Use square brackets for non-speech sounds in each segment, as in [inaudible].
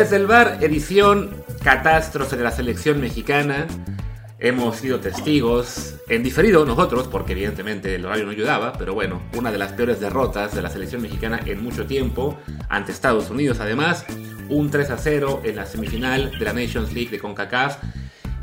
Desde el bar, edición Catástrofe de la selección mexicana. Hemos sido testigos, en diferido nosotros, porque evidentemente el horario no ayudaba, pero bueno, una de las peores derrotas de la selección mexicana en mucho tiempo, ante Estados Unidos además, un 3 a 0 en la semifinal de la Nations League de CONCACAF,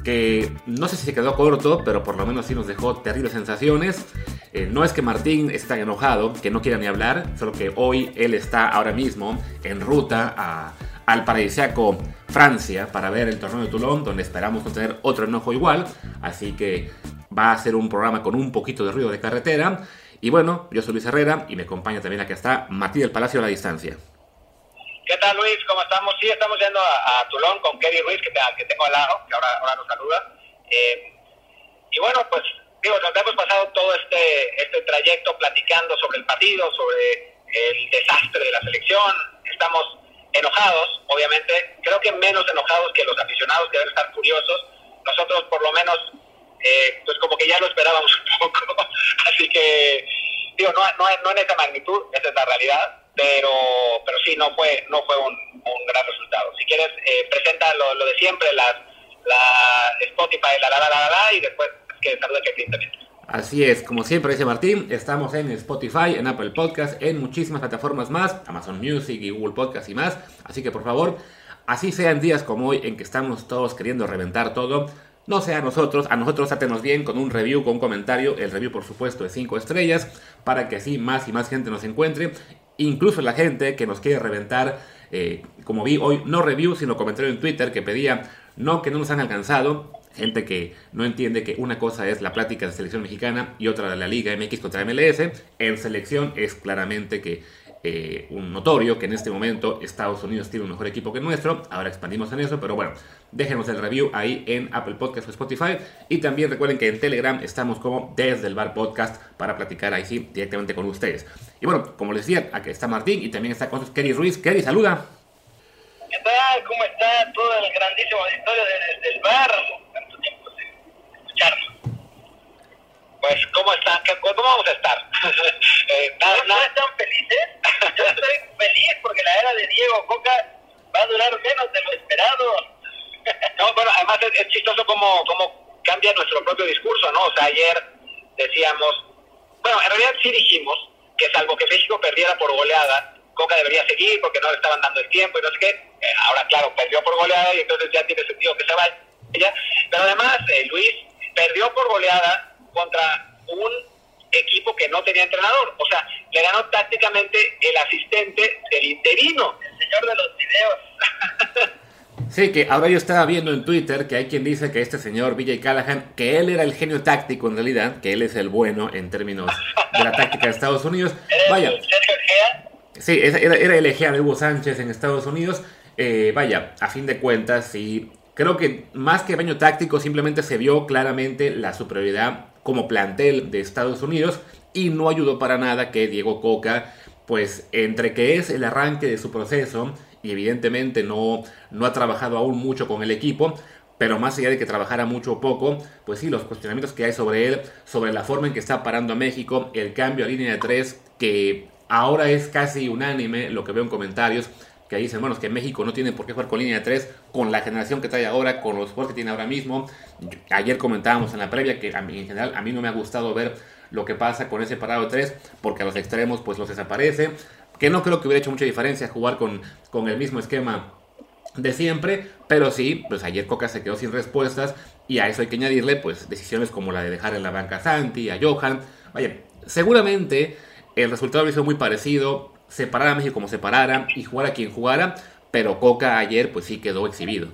que no sé si se quedó corto, pero por lo menos sí nos dejó terribles sensaciones. Eh, no es que Martín esté enojado, que no quiera ni hablar, solo que hoy él está ahora mismo en ruta a al paradisíaco Francia para ver el torneo de Toulon, donde esperamos no tener otro enojo igual. Así que va a ser un programa con un poquito de ruido de carretera. Y bueno, yo soy Luis Herrera y me acompaña también aquí está Martín del Palacio a la distancia. ¿Qué tal Luis? ¿Cómo estamos? Sí, estamos yendo a, Toulon con Kerry Ruiz, que, tengo al lado, que ahora, ahora nos saluda. Eh, y bueno, pues digo, nos hemos pasado todo este, este trayecto platicando sobre el partido, sobre el desastre de la selección. Estamos enojados, obviamente, creo que menos enojados que los aficionados que deben estar furiosos. Nosotros por lo menos, eh, pues como que ya lo esperábamos [laughs] un poco, así que digo, no, no, no, en esa magnitud, esa es la realidad, pero, pero sí, no fue, no fue un, gran resultado. Si quieres, eh, presenta lo, lo, de siempre, las, la Spotify, la la la la y después que saluda que también. Así es, como siempre dice Martín, estamos en Spotify, en Apple Podcast, en muchísimas plataformas más, Amazon Music y Google Podcast y más. Así que por favor, así sean días como hoy en que estamos todos queriendo reventar todo, no sea a nosotros, a nosotros hátenos bien con un review, con un comentario, el review por supuesto de 5 estrellas, para que así más y más gente nos encuentre, incluso la gente que nos quiere reventar, eh, como vi hoy, no review, sino comentario en Twitter que pedía, no que no nos han alcanzado, gente que no entiende que una cosa es la plática de selección mexicana y otra de la Liga MX contra MLS. En selección es claramente que eh, un notorio que en este momento Estados Unidos tiene un mejor equipo que nuestro. Ahora expandimos en eso, pero bueno, déjenos el review ahí en Apple Podcast o Spotify. Y también recuerden que en Telegram estamos como desde el bar podcast para platicar ahí sí directamente con ustedes. Y bueno, como les decía, aquí está Martín y también está con nosotros Kerry Ruiz. Kerry, saluda. ¿Qué tal? ¿Cómo está todo el grandísimo auditorio desde el bar? Pues, ¿cómo están? ¿Cómo vamos a estar? [laughs] eh, nada, ¿No, están felices? Yo estoy feliz porque la era de Diego Coca va a durar menos de lo esperado. no, bueno, además es, es chistoso cómo, cómo cambia nuestro propio discurso, ¿no? O sea, ayer decíamos, bueno, en realidad sí dijimos que salvo que México perdiera por goleada, Coca debería seguir porque no le estaban dando el tiempo y no sé qué. Eh, ahora, claro, perdió por goleada y entonces ya tiene sentido que se vaya. Pero además, eh, Luis, perdió por goleada contra un equipo que no tenía entrenador. O sea, le ganó tácticamente el asistente del interino, el señor de los videos. [laughs] Sí, que ahora yo estaba viendo en Twitter que hay quien dice que este señor Vijay Callahan, que él era el genio táctico en realidad, que él es el bueno en términos de la táctica de Estados Unidos. [laughs] Vaya. Sí, era, era el Egea de Hugo Sánchez en Estados Unidos. Eh, vaya, a fin de cuentas, sí, Creo que más que baño táctico simplemente se vio claramente la superioridad como plantel de Estados Unidos y no ayudó para nada que Diego Coca, pues entre que es el arranque de su proceso y evidentemente no, no ha trabajado aún mucho con el equipo, pero más allá de que trabajara mucho o poco, pues sí, los cuestionamientos que hay sobre él, sobre la forma en que está parando a México, el cambio a línea de tres, que ahora es casi unánime lo que veo en comentarios, que dicen, bueno, es que México no tiene por qué jugar con línea de 3, con la generación que trae ahora, con los jugadores que tiene ahora mismo. Ayer comentábamos en la previa que en general a mí no me ha gustado ver lo que pasa con ese parado de 3, porque a los extremos pues los desaparece, que no creo que hubiera hecho mucha diferencia jugar con, con el mismo esquema de siempre, pero sí, pues ayer Coca se quedó sin respuestas y a eso hay que añadirle pues decisiones como la de dejar en la banca a Santi, a Johan. Vaya, seguramente el resultado hubiera sido muy parecido, separar a México como separara y jugar a quien jugara, pero Coca ayer pues sí quedó exhibido.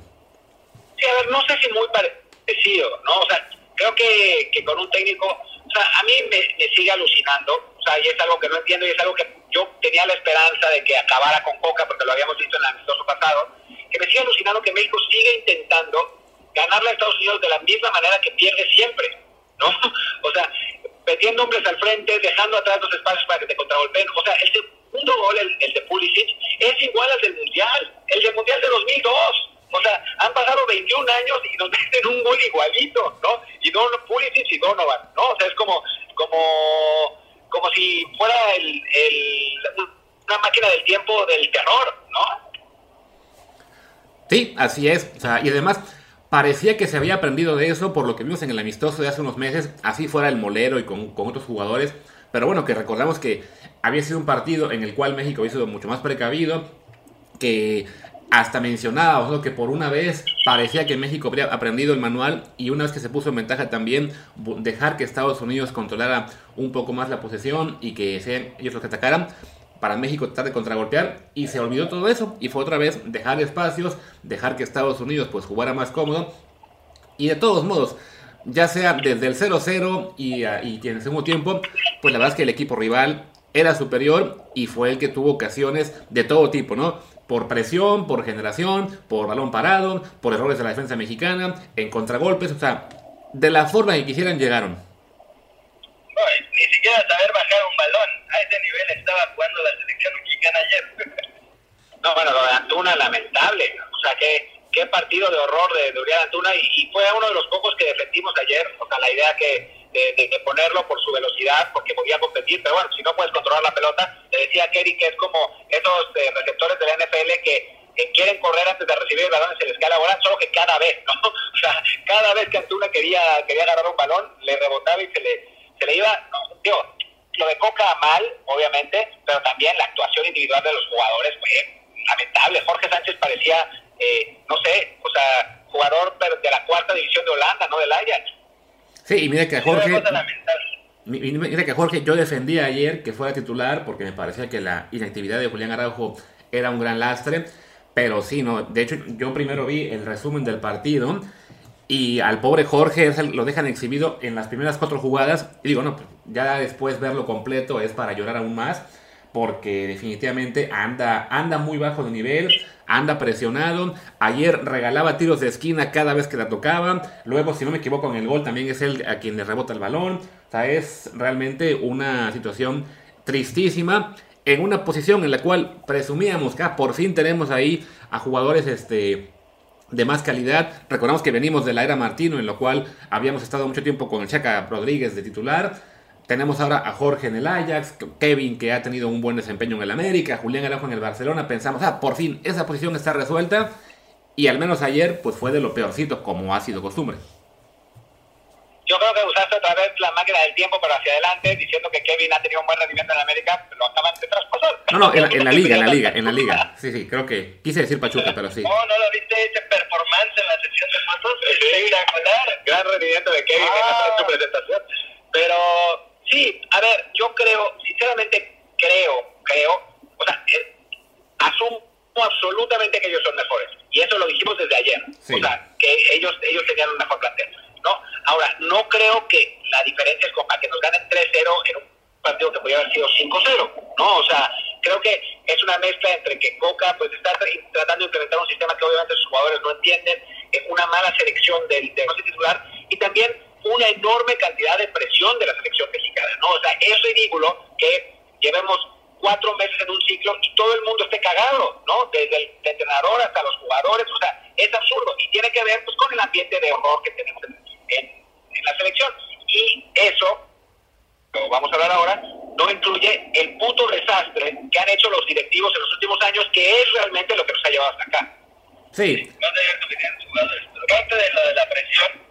Sí, a ver, no sé si muy parecido, ¿no? O sea, creo que, que con un técnico, o sea, a mí me, sigue alucinando, o sea, y es algo que no entiendo y es algo que yo tenía la esperanza de que acabara con Coca, porque lo habíamos visto en el amistoso pasado, que me sigue alucinando que México sigue intentando ganarle a Estados Unidos de la misma manera que pierde siempre, ¿no? [laughs] O sea, metiendo hombres al frente, dejando atrás los espacios para que te contragolpeen, o sea, el segundo gol, el, de Pulisic, es igual al del Mundial, el del Mundial de 2002. O sea, han pasado 21 años y nos [laughs] meten un gol igualito, ¿no? Y Don Pulisic y Donovan, ¿no? O sea, es como, como, como si fuera el, el, una máquina del tiempo del terror, ¿no? Sí, así es. O sea, y además parecía que se había aprendido de eso por lo que vimos en el amistoso de hace unos meses, así fuera el molero y con, con otros jugadores. Pero bueno, que recordamos que había sido un partido en el cual México había sido mucho más precavido, que hasta mencionaba que por una vez parecía que México habría aprendido el manual y una vez que se puso en ventaja también dejar que Estados Unidos controlara un poco más la posesión y que sean ellos los que atacaran para México tratar de contragolpear y se olvidó todo eso y fue otra vez dejar espacios, dejar que Estados Unidos pues jugara más cómodo y de todos modos ya sea desde el 0-0 y, y en el segundo tiempo, pues la verdad es que el equipo rival era superior y fue el que tuvo ocasiones de todo tipo, ¿no? Por presión, por generación, por balón parado, por errores de la defensa mexicana, en contragolpes, o sea, de la forma que quisieran llegaron. No, ni siquiera saber bajar un balón. A ese nivel estaba jugando la selección mexicana ayer. [laughs] no, bueno, lo de Antuna, lamentable. O sea, qué, qué partido de horror de, de Antuna y, fue uno de los pocos que defendimos ayer. O sea, la idea que de, ponerlo por su velocidad, porque podía competir, pero bueno, si no puedes controlar la pelota, le decía a Kerry que es como esos eh, receptores de la NFL que, quieren correr antes de recibir el balón y se les cae la bola, solo que cada vez, ¿no? [laughs] O sea, cada vez que Antuna quería, quería agarrar un balón, le rebotaba y se le, se le iba, no, digo, lo de Coca mal, obviamente, pero también la actuación individual de los jugadores fue lamentable. Jorge Sánchez parecía, eh, no sé, o sea, jugador de la cuarta división de Holanda, no del Ajax. Sí, y mira que Jorge. Mira que Jorge, yo defendía ayer que fuera titular porque me parecía que la inactividad de Julián Araujo era un gran lastre. Pero sí, no. De hecho, yo primero vi el resumen del partido. Y al pobre Jorge lo dejan exhibido en las primeras cuatro jugadas. Y digo, no, pues, ya después verlo completo es para llorar aún más. Porque definitivamente anda, anda muy bajo de nivel anda presionado. Ayer regalaba tiros de esquina cada vez que la tocaba. Luego, si no me equivoco, en el gol también es él a quien le rebota el balón. O sea, es realmente una situación tristísima. En una posición en la cual presumíamos que ah, por fin tenemos ahí a jugadores este, de más calidad. Recordamos que venimos de la era Martino, en lo cual habíamos estado mucho tiempo con el Chaca Rodríguez de titular tenemos ahora a Jorge en el Ajax, Kevin que ha tenido un buen desempeño en el América, Julián Araujo en el Barcelona. Pensamos, ah, por fin esa posición está resuelta. Y al menos ayer, pues fue de lo peorcito, como ha sido costumbre. Yo creo que usaste otra vez la máquina del tiempo, pero hacia adelante, diciendo que Kevin ha tenido un buen rendimiento en el América, lo acaban de traspasar. No, no, en, la liga, en la liga, en la liga. [laughs] Sí, sí, creo que quise decir Pachuca, pero sí. No, no lo viste ese performance en la sesión de fotos. Espectacular. Gran rendimiento de Kevin en su ah. presentación. Pero Sí, a ver, yo creo, sinceramente creo, creo, o sea, eh, asumo absolutamente que ellos son mejores. Y eso lo dijimos desde ayer. O sea, que ellos, ellos tenían un mejor plantel. ¿no? Ahora, no creo que la diferencia es para que nos ganen 3-0 en un partido que podría haber sido 5-0. ¿no? O sea, creo que es una mezcla entre que Coca pues está tratando de implementar un sistema que obviamente sus jugadores no entienden, una mala selección del, del titular y también una enorme cantidad de presión de la selección mexicana, ¿no? O sea, es ridículo que llevemos cuatro meses en un ciclo y todo el mundo esté cagado, ¿no? Desde el entrenador hasta los jugadores, o sea, es absurdo y tiene que ver pues con el ambiente de horror que tenemos en, la selección. Y eso, lo vamos a hablar ahora, no incluye el puto desastre que han hecho los directivos en los últimos años, que es realmente lo que nos ha llevado hasta acá. Sí. Parte de lo de la presión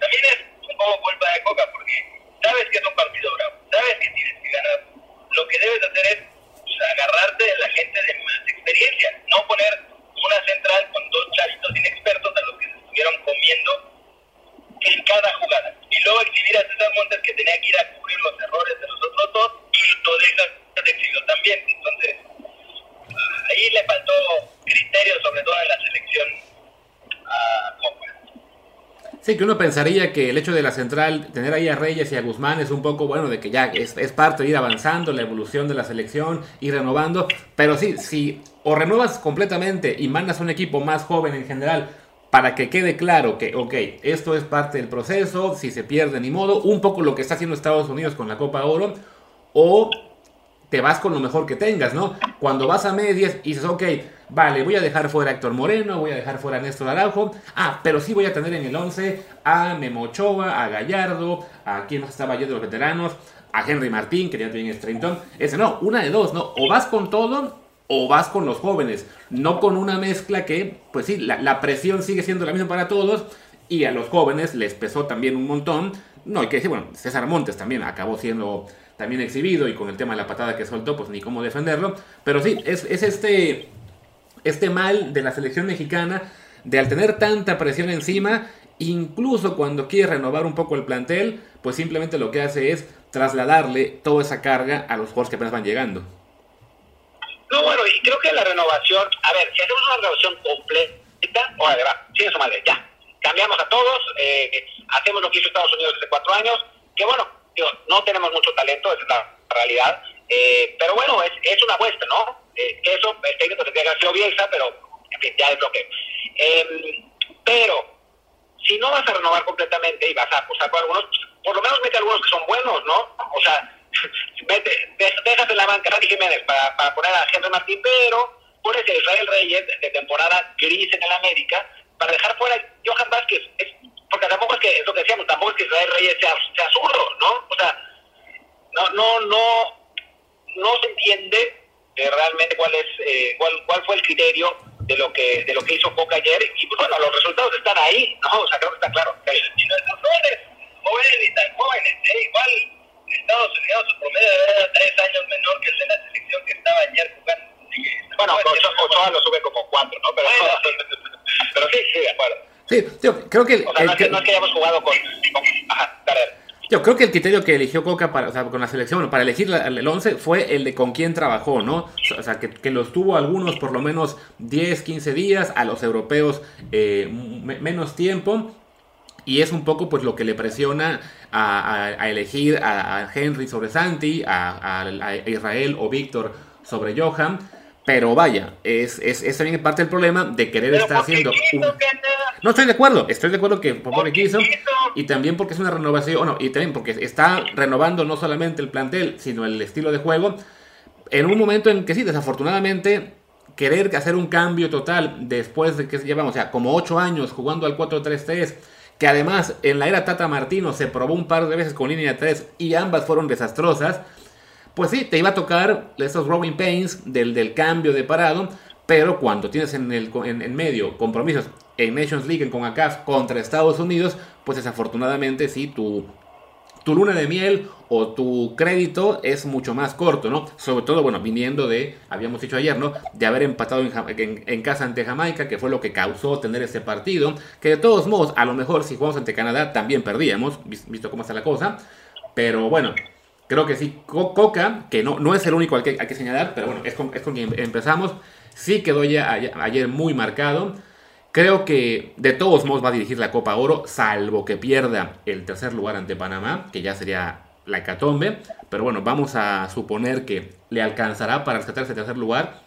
también es como culpa de Coca, porque sabes que es un partido bravo, sabes que tienes que ganar. Lo que debes hacer es pues, agarrarte de la gente de más experiencia, no poner una central con dos chavitos inexpertos a los que se estuvieron comiendo en cada jugada. Y luego exhibir a César Montes que tenía que ir a cubrir los errores de los otros dos y lo dejas de exhibió también. Entonces, ahí le faltó criterio, sobre todo en la selección a Copa. Sí, que uno pensaría que el hecho de la central, tener ahí a Reyes y a Guzmán es un poco bueno, de que ya es, parte de ir avanzando, la evolución de la selección, ir renovando. Pero sí, si o renuevas completamente y mandas un equipo más joven en general para que quede claro que, ok, esto es parte del proceso, si se pierde ni modo, un poco lo que está haciendo Estados Unidos con la Copa Oro, o te vas con lo mejor que tengas, ¿no? Cuando vas a medias y dices, ok, vale, voy a dejar fuera a Héctor Moreno, voy a dejar fuera a Néstor Araujo, ah, pero sí voy a tener en el 11 a Memo Ochoa, a Gallardo, a quien más estaba ayer de los veteranos, a Henry Martín, que ya también es. Ese no, una de dos, ¿no? O vas con todo o vas con los jóvenes, no con una mezcla que, pues sí, la, la presión sigue siendo la misma para todos y a los jóvenes les pesó también un montón. No, hay que decir, bueno, César Montes también acabó siendo también exhibido y con el tema de la patada que soltó, pues ni cómo defenderlo. Pero sí, es, es este, este mal de la selección mexicana de al tener tanta presión encima, incluso cuando quiere renovar un poco el plantel, pues simplemente lo que hace es trasladarle toda esa carga a los jugadores que apenas van llegando. No, bueno, y creo que la renovación, a ver, si hacemos una renovación completa, o sí, eso madre, ya, cambiamos a todos, eh, hacemos lo que hizo Estados Unidos hace cuatro años, que bueno, no tenemos mucho talento, es la realidad, eh, pero bueno, es, es una apuesta, ¿no? Eh, eso, el técnico tendría que haber sido Bielsa, pero en fin, ya es lo que... Em, pero, si no vas a renovar completamente y vas a apostar por algunos, por lo menos mete algunos que son buenos, ¿no? O sea, [laughs] mete, déjate la banca Randy Jiménez para, poner a Henry Martín, pero pones a Israel Reyes de temporada gris en el América para dejar fuera a Johan Vázquez. Porque tampoco es que, es lo que decíamos, tampoco es que Israel Reyes sea, sea zurdo, ¿no? O sea, no, no, no, no se entiende eh, realmente cuál es, eh, cuál, cuál fue el criterio de lo que de lo que hizo Coca ayer. Y pues bueno los resultados están ahí no o sea creo que está claro. Y nuestros jóvenes jóvenes y tan jóvenes ¿eh? igual Estados Unidos su promedio era tres años menor que el de la selección que estaba ayer jugando. Bueno Ochoa, lo sube como cuatro no pero, [laughs] pero sí sí de acuerdo. Sí, yo creo que... O sea, no, es que, no es que hayamos jugado con... con ajá, yo creo que el criterio que eligió Coca para, o sea, con la selección, para elegir el 11 fue el de con quién trabajó, ¿no? O sea, que, que los tuvo algunos por lo menos 10, 15 días, a los europeos eh, menos tiempo. Y es un poco pues lo que le presiona a, elegir a, Henry sobre Santi, a, a Israel o Víctor sobre Johan. Pero vaya, es, es, es, también parte del problema de querer estar haciendo... No estoy de acuerdo, estoy de acuerdo que por porque quiso y también porque es una renovación, y también porque está renovando no solamente el plantel, sino el estilo de juego. En un momento en que sí, desafortunadamente, querer hacer un cambio total después de que llevamos, o sea, como 8 años jugando al 4-3-3, que además en la era Tata Martino se probó un par de veces con línea 3 y ambas fueron desastrosas pues sí, te iba a tocar esos Robin Pains del, del cambio de parado, pero cuando tienes en, el, en, medio compromisos en Nations League, en CONCACAF contra Estados Unidos, pues desafortunadamente sí, tu, tu luna de miel o tu crédito es mucho más corto, ¿no? Sobre todo, bueno, viniendo de, habíamos dicho ayer, ¿no? De haber empatado en, en, casa ante Jamaica, que fue lo que causó tener ese partido, que de todos modos, a lo mejor si jugamos ante Canadá también perdíamos, visto cómo está la cosa, pero bueno, Creo que sí, Coca, que no, no es el único al que hay que señalar, pero bueno, es con, con quien empezamos. Sí quedó ya ayer muy marcado. Creo que de todos modos va a dirigir la Copa Oro, salvo que pierda el tercer lugar ante Panamá, que ya sería la hecatombe. Pero bueno, vamos a suponer que le alcanzará para rescatar ese tercer lugar,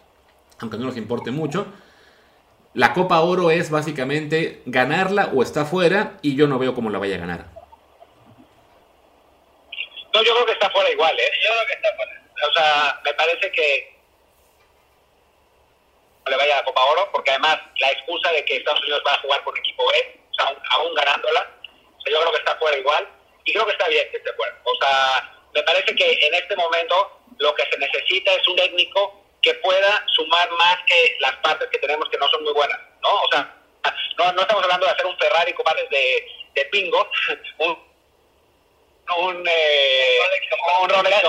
aunque no nos importe mucho. La Copa Oro es básicamente ganarla o está fuera, y yo no veo cómo la vaya a ganar. No, yo creo que está fuera igual, ¿eh? Yo creo que está fuera. O sea, me parece que no le vaya a la Copa Oro, porque además la excusa de que Estados Unidos va a jugar con equipo B, o sea, aún, ganándola, o sea, yo creo que está fuera igual, y creo que está bien que esté fuera. O sea, me parece que en este momento lo que se necesita es un técnico que pueda sumar más que las partes que tenemos que no son muy buenas, ¿no? O sea, no, no estamos hablando de hacer un Ferrari con partes de, de pingo, [laughs] un un, eh, un Rolex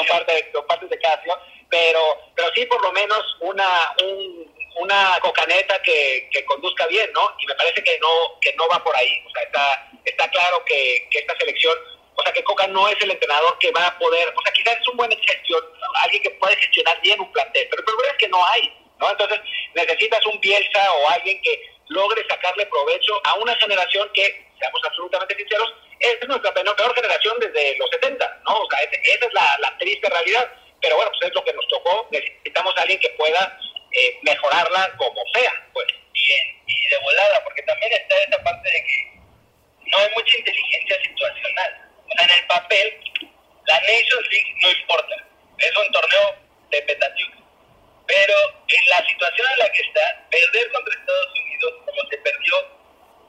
con partes de Casio, pero, pero sí por lo menos una, un, una cocaneta que, que, conduzca bien, ¿no? Y me parece que no, que no va por ahí. O sea, está, está claro que, que esta selección, o sea, que Coca no es el entrenador que va a poder, o sea, quizás es un buen gestión, alguien que puede gestionar bien un plantel, pero el problema es que no hay, ¿no? Entonces necesitas un Bielsa o alguien que logre sacarle provecho a una generación que, seamos absolutamente sinceros, es nuestra peor generación desde los 70, ¿no? O sea, esa es la, triste realidad. Pero bueno, pues es lo que nos tocó. Necesitamos a alguien que pueda eh, mejorarla como sea, pues. Bien, y de volada, porque también está esa parte de que no hay mucha inteligencia situacional. O sea, en el papel, la Nations League no importa. Es un torneo de petatiuc. Pero en la situación en la que está, perder contra Estados Unidos, como se perdió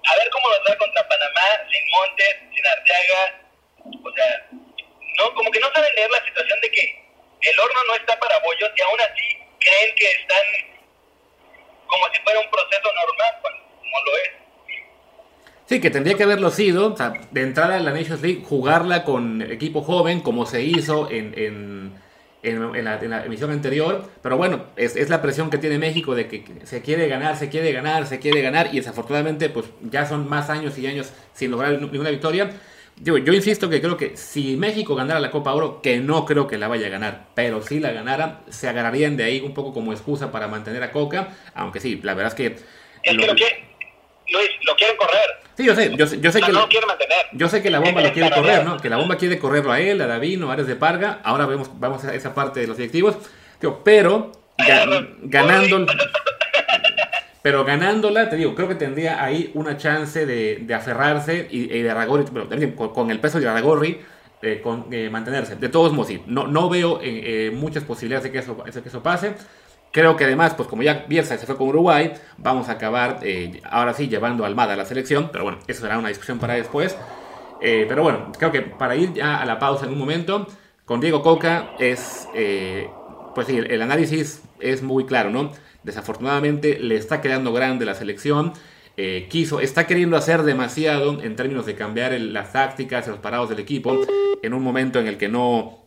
a ver cómo nos va contra Panamá, sin Montes, sin Arteaga. O sea, no, como que no saben leer la situación de que el horno no está para bollos y aún así creen que están como si fuera un proceso normal, no lo es. Sí, que tendría que haberlo sido, o sea, de entrada en la Nations League, jugarla con equipo joven, como se hizo en, en, en, la, emisión anterior. Pero bueno, es, es, la presión que tiene México de que se quiere ganar, se quiere ganar, se quiere ganar. Y desafortunadamente, pues ya son más años y años sin lograr ninguna victoria. Digo, yo insisto que creo que si México ganara la Copa Oro, que no creo que la vaya a ganar, pero si la ganara, se agarrarían de ahí un poco como excusa para mantener a Coca. Aunque sí, la verdad es que... Es que lo que Luis, lo quieren correr. Sí, yo sé, yo, yo sé que no lo quiere mantener. Yo sé que la bomba lo quiere correr, ¿no? Que la bomba quiere correrlo a él, a Davino, a Ares de Parga. Ahora vemos, vamos a esa parte de los directivos. Pero ganando [laughs] pero ganándola, te digo, creo que tendría ahí una chance de, de aferrarse y, de Aragorri, con, el peso de Aragorri, eh, con, eh, mantenerse. De todos modos, sí, no, no veo eh, muchas posibilidades de que eso, de que eso pase. Creo que además, pues como ya Bielsa se fue con Uruguay, vamos a acabar eh, ahora sí llevando a Almada a la selección, pero bueno, eso será una discusión para después. Eh, pero bueno, creo que para ir ya a la pausa en un momento, con Diego Coca es, eh, pues sí, el análisis es muy claro, ¿no? Desafortunadamente le está quedando grande la selección. quiso, está queriendo hacer demasiado en términos de cambiar las tácticas, los parados del equipo, en un momento en el que no,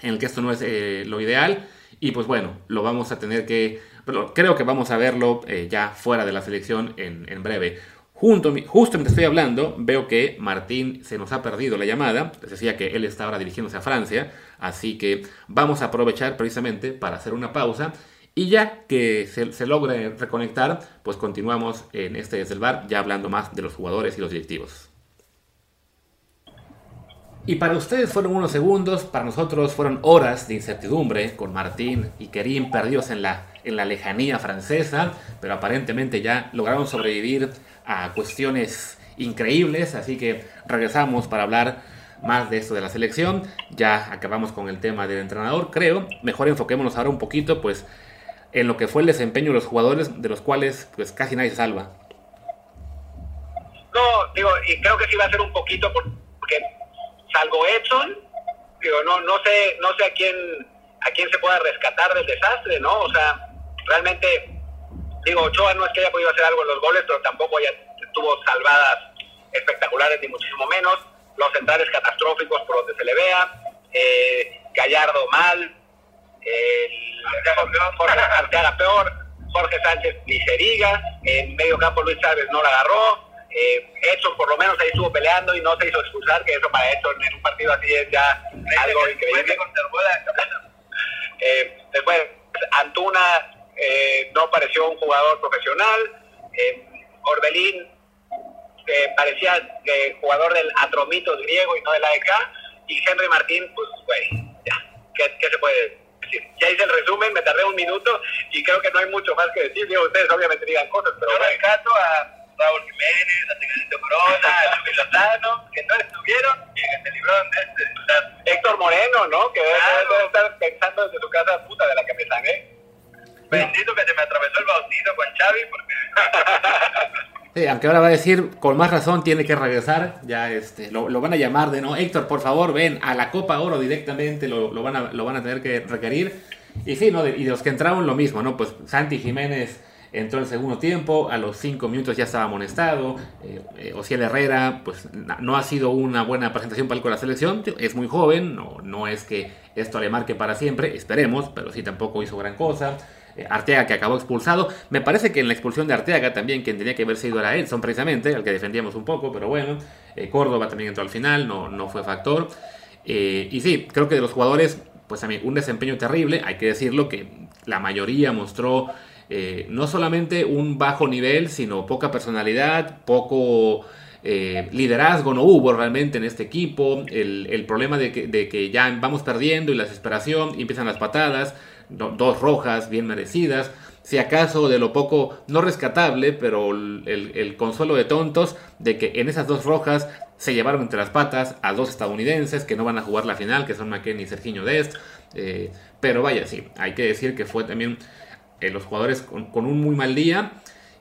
en el que esto no es lo ideal. Y pues bueno, lo vamos a tener que, creo que vamos a verlo eh, ya fuera de la selección en, en breve. Junto, justo mientras estoy hablando, veo que Martín se nos ha perdido la llamada. Decía que él está ahora dirigiéndose a Francia. Así que vamos a aprovechar precisamente para hacer una pausa. Y ya que se, se logre reconectar, pues continuamos en este desde el bar, ya hablando más de los jugadores y los directivos. Y para ustedes fueron unos segundos, para nosotros fueron horas de incertidumbre con Martín y Kerim perdidos en la, en la lejanía francesa, pero aparentemente ya lograron sobrevivir a cuestiones increíbles, así que regresamos para hablar más de esto de la selección. Ya acabamos con el tema del entrenador, creo. Mejor enfoquémonos ahora un poquito, pues, en lo que fue el desempeño de los jugadores, de los cuales, pues, casi nadie se salva. No, digo, y creo que sí va a ser un poquito porque salvo Edson, digo, no, no sé, no sé a quién, a quién se pueda rescatar del desastre, ¿no? O sea, realmente, digo, Ochoa no es que haya podido hacer algo en los goles, pero tampoco haya, tuvo salvadas espectaculares, ni muchísimo menos. Los centrales catastróficos por donde se le vea, eh, Gallardo mal, el Jorge peor, [laughs] Jorge Sánchez ni se diga, en medio campo Luis Chávez no la agarró, eh, Edson por lo menos ahí estuvo peleando y no se hizo expulsar, que eso para Edson en un partido así es ya algo increíble. [laughs] Eh, después, Antuna eh, no pareció un jugador profesional. Eh, Orbelín parecía eh, jugador del Atromitos griego y no del AEK. Y Henry Martín, pues, güey, ya, ¿qué, ¿qué, se puede decir? Ya hice el resumen, me tardé un minuto y creo que no hay mucho más que decir. Digo, ustedes obviamente digan cosas, pero... Yo rescato a Raúl Jiménez, a Tecatito Corona, a Luis Lozano, que no estuvieron y que se libraron de este. Héctor Moreno, ¿no? Que debe, estar pensando desde su casa, puta, de la que me sangué. Bendito que se me atravesó el bautizo con Xavi, porque... [laughs] Sí, aunque ahora va a decir, con más razón tiene que regresar, ya este, lo, lo, van a llamar de no, Héctor, por favor, ven a la Copa Oro directamente, lo, lo, van, a, lo van a tener que requerir. Y sí, ¿no? y de los que entraron lo mismo, ¿no? Pues Santi Jiménez entró en el segundo tiempo, a los 5 minutos ya estaba amonestado, eh, eh, Ociel Herrera pues no ha sido una buena presentación para el con la selección, es muy joven, no, no es que esto le marque para siempre, esperemos, pero sí tampoco hizo gran cosa. Eh, Arteaga que acabó expulsado. Me parece que en la expulsión de Arteaga también quien tenía que haber sido era Edson precisamente, al que defendíamos un poco, pero bueno. Eh, Córdoba también entró al final, no, no fue factor. Y sí, creo que de los jugadores, pues mí un desempeño terrible, hay que decirlo que la mayoría mostró eh, no solamente un bajo nivel, sino poca personalidad, poco eh, liderazgo, no hubo realmente en este equipo, el, problema de que, ya vamos perdiendo y la desesperación, y empiezan las patadas, do, dos rojas bien merecidas, si acaso de lo poco, no rescatable, pero el, el, consuelo de tontos de que en esas dos rojas se llevaron entre las patas a dos estadounidenses que no van a jugar la final, que son McKenny y Serginho Dest. Eh, pero vaya, sí, hay que decir que fue también eh, los jugadores con, un muy mal día.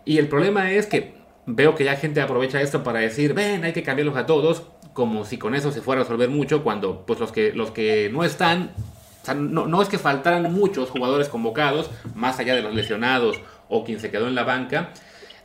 Y el problema es que veo que ya gente aprovecha esto para decir, ven, hay que cambiarlos a todos, como si con eso se fuera a resolver mucho, cuando pues los que, los que no están O sea, no, no es que faltaran muchos jugadores convocados, más allá de los lesionados o quien se quedó en la banca.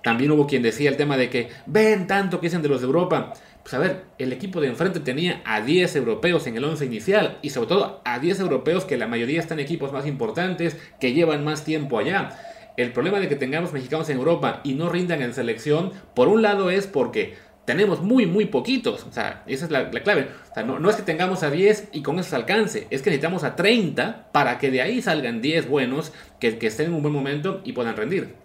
También hubo quien decía el tema de que ven tanto que dicen de los de Europa. Pues a ver, el equipo de enfrente tenía a 10 europeos en el 11 inicial y sobre todo a 10 europeos que la mayoría están en equipos más importantes, que llevan más tiempo allá. El problema de que tengamos mexicanos en Europa y no rindan en selección, por un lado es porque tenemos muy, muy poquitos. O sea, esa es la, clave. O sea, no, es que tengamos a 10 y con eso se alcance. Es que necesitamos a 30 para que de ahí salgan 10 buenos que, que estén en un buen momento y puedan rendir.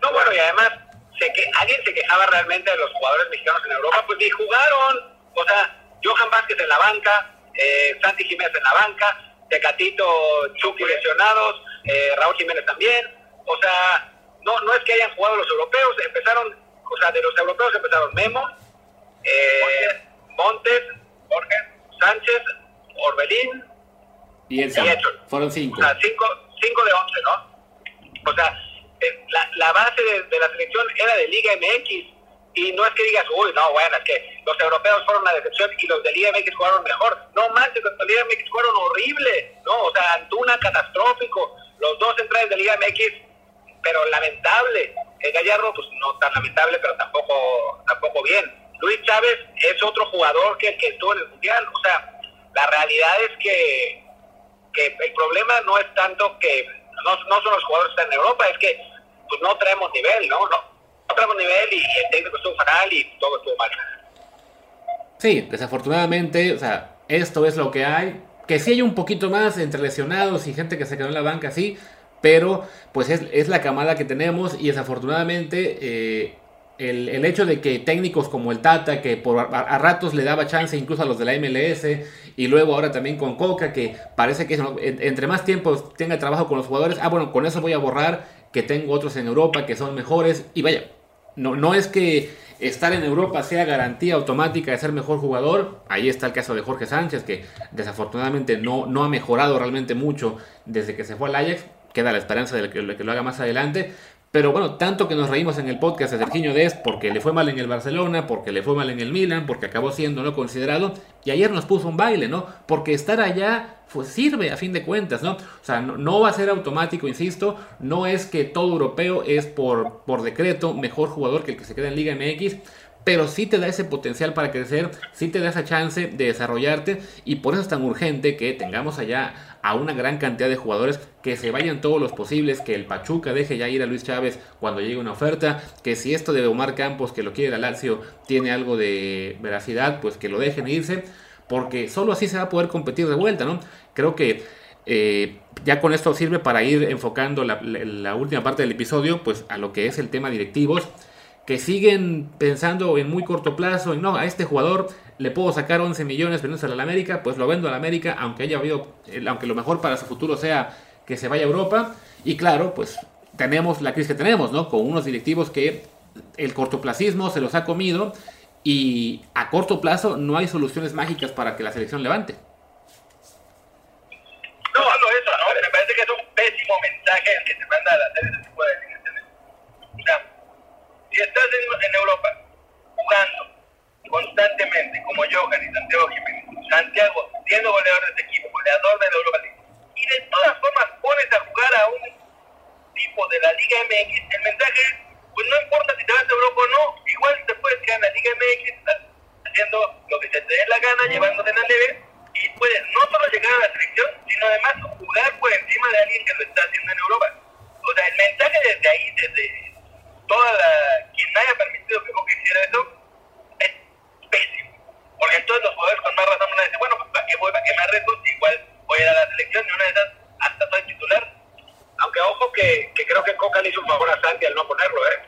No, bueno, y además, que, alguien se quejaba realmente de los jugadores mexicanos en Europa, pues ni jugaron. O sea, Johan Vázquez en la banca, eh, Santi Jiménez en la banca, Tecatito, Chucky lesionados, eh, Raúl Jiménez también. O sea, no, no es que hayan jugado los europeos, empezaron o sea, de los europeos empezaron Memo, eh, Montes, Jorge, Sánchez, Orbelín y Edson. Fueron cinco. O sea, cinco, cinco de once, ¿no? O sea, la, la base de, la selección era de Liga MX. Y no es que digas, uy, no, bueno, es que los europeos fueron una decepción y los de Liga MX jugaron mejor. No manches, los de Liga MX fueron horribles, ¿no? O sea, Antuna catastrófico. Los dos centrales de Liga MX pero lamentable. El Gallardo, pues no tan lamentable, pero tampoco, tampoco bien. Luis Chávez es otro jugador que el que estuvo en el Mundial. O sea, la realidad es que, que el problema no es tanto que no, no son los jugadores que están en Europa, es que pues no traemos nivel, ¿no? No, no traemos nivel y, el técnico estuvo fatal y todo estuvo mal. Sí, desafortunadamente, o sea, esto es lo que hay. Que sí hay un poquito más entre lesionados y gente que se quedó en la banca, sí, pero pues es, la camada que tenemos y desafortunadamente eh, el, hecho de que técnicos como el Tata, que por a, ratos le daba chance incluso a los de la MLS, y luego ahora también con Coca, que parece que entre más tiempo tenga trabajo con los jugadores, ah bueno, con eso voy a borrar que tengo otros en Europa que son mejores, y vaya, no, no es que estar en Europa sea garantía automática de ser mejor jugador. Ahí está el caso de Jorge Sánchez, que desafortunadamente no, no ha mejorado realmente mucho desde que se fue al Ajax queda la esperanza de que, lo haga más adelante. Pero bueno, tanto que nos reímos en el podcast de Serginho Dest porque le fue mal en el Barcelona, porque le fue mal en el Milan, porque acabó siendo no considerado. Y ayer nos puso un baile, ¿no? Porque estar allá pues, sirve a fin de cuentas, ¿no? O sea, no, va a ser automático, insisto. No es que todo europeo es por, por decreto mejor jugador que el que se queda en Liga MX pero sí te da ese potencial para crecer, sí te da esa chance de desarrollarte y por eso es tan urgente que tengamos allá a una gran cantidad de jugadores que se vayan todos los posibles, que el Pachuca deje ya ir a Luis Chávez cuando llegue una oferta, que si esto de Omar Campos que lo quiere el Lazio tiene algo de veracidad, pues que lo dejen irse, porque solo así se va a poder competir de vuelta, ¿no? Creo que eh, ya con esto sirve para ir enfocando la, la última parte del episodio, pues a lo que es el tema directivos que siguen pensando en muy corto plazo, en no, a este jugador le puedo sacar 11 millones vendiéndoselo a la América, pues lo vendo a la América, aunque haya habido, aunque lo mejor para su futuro sea que se vaya a Europa. Y claro, pues tenemos la crisis que tenemos, ¿no? Con unos directivos que el cortoplacismo se los ha comido y a corto plazo no hay soluciones mágicas para que la selección levante. No, no eso, ¿no? Me parece que es un pésimo mensaje el que se manda a ese tipo de si estás en, Europa jugando constantemente, como Johan y Santiago Jiménez, Santiago siendo goleador de este equipo, goleador de la Europa League, y de todas formas pones a jugar a un tipo de la Liga MX, el mensaje es, pues no importa si te vas a Europa o no, igual te puedes quedar en la Liga MX haciendo lo que te dé la gana, llevándote la leve, y puedes no solo llegar a la selección, sino además jugar por encima de alguien que lo está haciendo en Europa. O sea, el mensaje desde ahí, desde toda la, quien haya permitido que Coca hiciera eso, es pésimo. Porque entonces los jugadores con más razón van a decir, bueno, pues ¿para qué voy, para qué me arriesgo? Igual voy a ir a la selección y una de esas hasta soy titular. Aunque ojo que, que creo que Coca le hizo un favor a Santi al no ponerlo, ¿eh?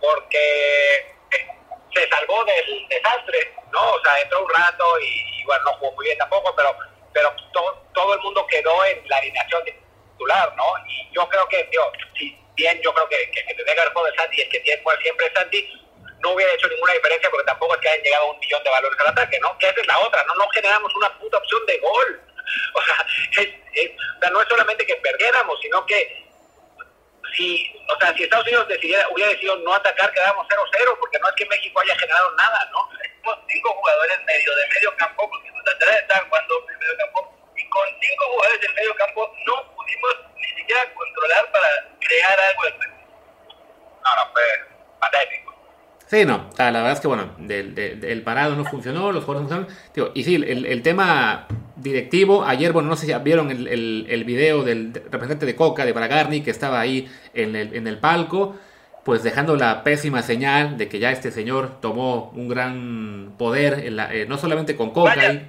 Porque eh, se salvó del desastre, ¿no? O sea, entró un rato y, bueno, no jugó muy bien tampoco, pero pero todo, todo el mundo quedó en la alineación titular, ¿no? Y yo creo que, tío, si bien yo creo que, que, que que haber jugado de Santi y el que tiene cual siempre es Santi, no hubiera hecho ninguna diferencia porque tampoco es que hayan llegado a un millón de valores al ataque, ¿no? Que esa es la otra, ¿no? No generamos una puta opción de gol. [laughs] O sea, o sea no es solamente que perdiéramos, sino que si, o sea, si Estados Unidos decidiera, hubiera decidido no atacar, quedábamos 0-0, porque no es que México haya generado nada, ¿no? Tenemos cinco jugadores medio de medio campo, porque laterales estaban jugando en medio campo, y con cinco jugadores del medio campo no pudimos ni siquiera controlar para crear algo No, no, fue patético. Sí, no, la verdad es que bueno, el parado no funcionó, los jugadores no funcionaron. y sí, el, el, tema directivo, ayer, bueno, no sé si vieron el, el, el video del representante de Coca, de Bragarni, que estaba ahí en el, en el palco pues dejando la pésima señal de que ya este señor tomó un gran poder, en la, eh, no solamente con Coca. te equivocas,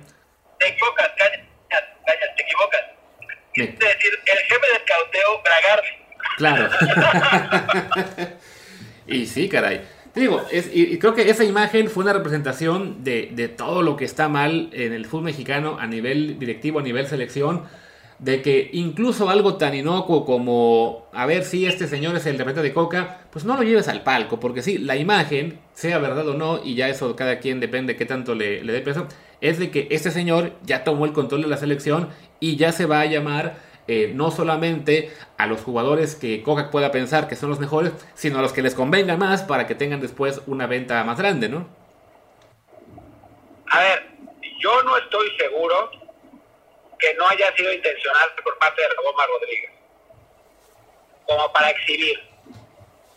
te equivocas. Es decir, el jefe de cauteo, Bragarni. Claro. [laughs] y sí, caray. Digo, es, y, creo que esa imagen fue una representación de, de todo lo que está mal en el fútbol mexicano a nivel directivo, a nivel selección de que incluso algo tan inocuo como a ver si este señor es el repente de Coca, pues no lo lleves al palco, porque sí, la imagen, sea verdad o no, y ya eso cada quien depende qué tanto le, dé peso, es de que este señor ya tomó el control de la selección y ya se va a llamar eh, no solamente a los jugadores que Coca pueda pensar que son los mejores, sino a los que les convenga más para que tengan después una venta más grande, ¿no? A ver, yo no estoy seguro que no haya sido intencional por parte de Goma Rodríguez, como para exhibir.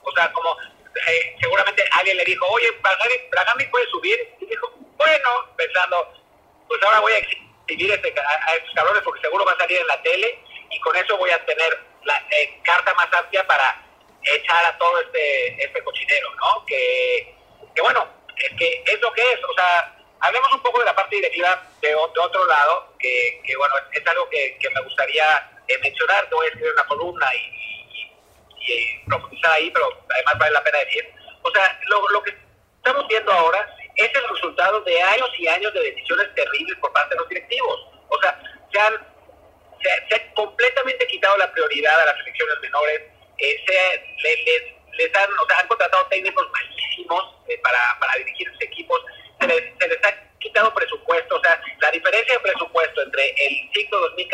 O sea, como eh, seguramente alguien le dijo, oye, Bragami puede subir, y dijo, bueno, pensando, pues ahora voy a exhibir este, a, estos cabrones porque seguro va a salir en la tele y con eso voy a tener la eh, carta más amplia para echar a todo este, este cochinero, ¿no? Que, que bueno, es que es lo que es, o sea, Hablemos un poco de la parte directiva de, otro lado, que, bueno, es, algo que, me gustaría eh, mencionar. Te voy a escribir una columna y, y, profundizar ahí, pero además vale la pena decir. O sea, lo, que estamos viendo ahora es el resultado de años y años de decisiones terribles por parte de los directivos. O sea, se han, se, completamente quitado la prioridad a las selecciones menores, eh, se, les, han, o sea, han contratado técnicos malísimos eh, para, para dirigir sus equipos, se les, ha quitado presupuesto, o sea, la diferencia de presupuesto entre el ciclo 2014-2018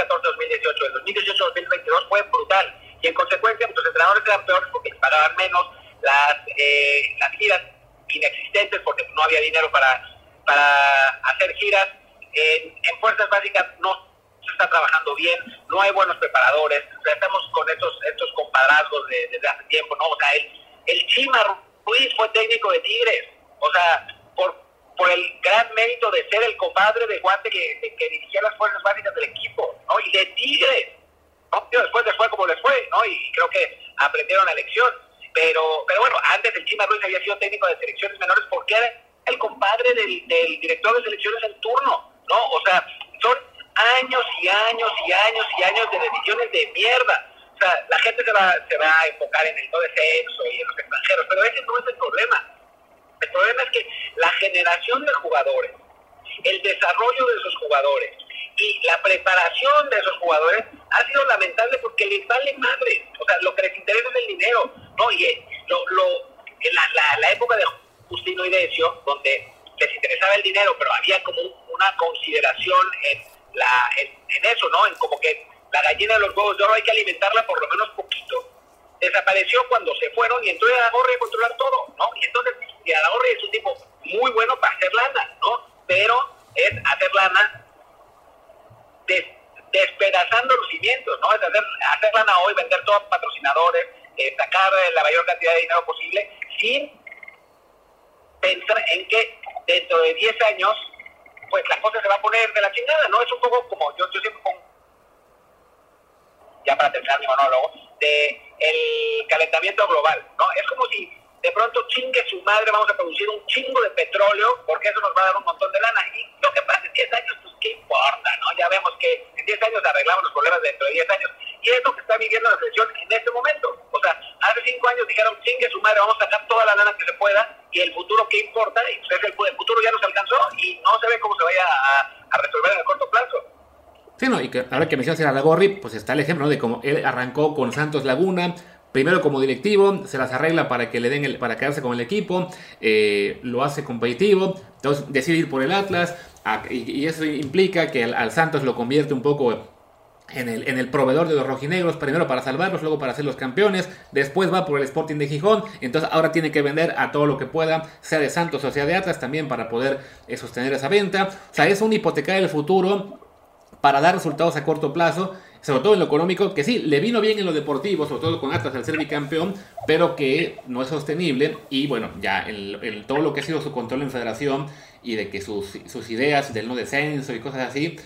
y el 2018-2022 fue brutal. Y en consecuencia, pues, los entrenadores eran peores porque pagaban menos, las, eh, las giras inexistentes porque no había dinero para, para hacer giras. En, fuerzas básicas no se está trabajando bien, no hay buenos preparadores, estamos con estos, estos compadrazgos desde hace tiempo, ¿no? O sea, el, el Chima Ruiz fue técnico de Tigres, o sea, por por el gran mérito de ser el compadre de Guante que, que dirigía las fuerzas básicas del equipo, ¿no? Y de Tigres, ¿no? Después les fue como les fue, ¿no? Y creo que aprendieron la lección. Pero, pero bueno, antes el Chima Ruiz había sido técnico de selecciones menores porque era el compadre del, del director de selecciones en turno, ¿no? O sea, son años y años y años y años de decisiones de mierda. O sea, la gente se va, se va a enfocar en el no sexo y en los extranjeros, pero ese no es el problema. El problema es que la generación de jugadores, el desarrollo de esos jugadores y la preparación de esos jugadores ha sido lamentable porque les vale madre. O sea, lo que les interesa es el dinero. ¿no? Y eh, lo, lo, la, la, época de Justino y Decio, donde les interesaba el dinero, pero había como una consideración en, la, en, eso, ¿no? En como que la gallina de los huevos de oro hay que alimentarla por lo menos poquito. Desapareció cuando se fueron y entró a gorra a controlar todo, ¿no? Y entonces y Adahorri es un tipo muy bueno para hacer lana, ¿no? Pero es hacer lana despedazando los cimientos, ¿no? Es hacer, hacer lana hoy, vender todos los patrocinadores, eh, sacar la mayor cantidad de dinero posible, sin pensar en que dentro de 10 años, pues la cosa se va a poner de la chingada, ¿no? Es un poco como yo, yo siempre pongo, ya para terminar mi monólogo, de el calentamiento global, ¿no? Es como si de pronto chingue su madre, vamos a producir un chingo de petróleo, porque eso nos va a dar un montón de lana. Y lo que pasa en 10 años, pues qué importa, ¿no? Ya vemos que en 10 años arreglamos los problemas dentro de 10 años. Y es lo que está viviendo la selección en este momento. O sea, hace 5 años dijeron, chingue su madre, vamos a sacar toda la lana que se pueda, y el futuro qué importa, y pues el, futuro ya nos alcanzó, y no se ve cómo se vaya a, resolver en el corto plazo. Sí, no, y que ahora que mencionas a Lagorri, pues está el ejemplo de cómo él arrancó con Santos Laguna, primero como directivo, se las arregla para que le den el, para quedarse con el equipo, eh, lo hace competitivo, entonces decide ir por el Atlas, y, eso implica que al, Santos lo convierte un poco en el, en el, proveedor de los rojinegros, primero para salvarlos, luego para ser los campeones, después va por el Sporting de Gijón, entonces ahora tiene que vender a todo lo que pueda, sea de Santos o sea de Atlas también para poder eh, sostener esa venta, o sea, es un hipotecar el futuro para dar resultados a corto plazo, sobre todo en lo económico, que sí, le vino bien en lo deportivo, sobre todo con Atlas al ser bicampeón, pero que no es sostenible y bueno, ya el, todo lo que ha sido su control en federación y de que sus, sus ideas del no descenso y cosas así,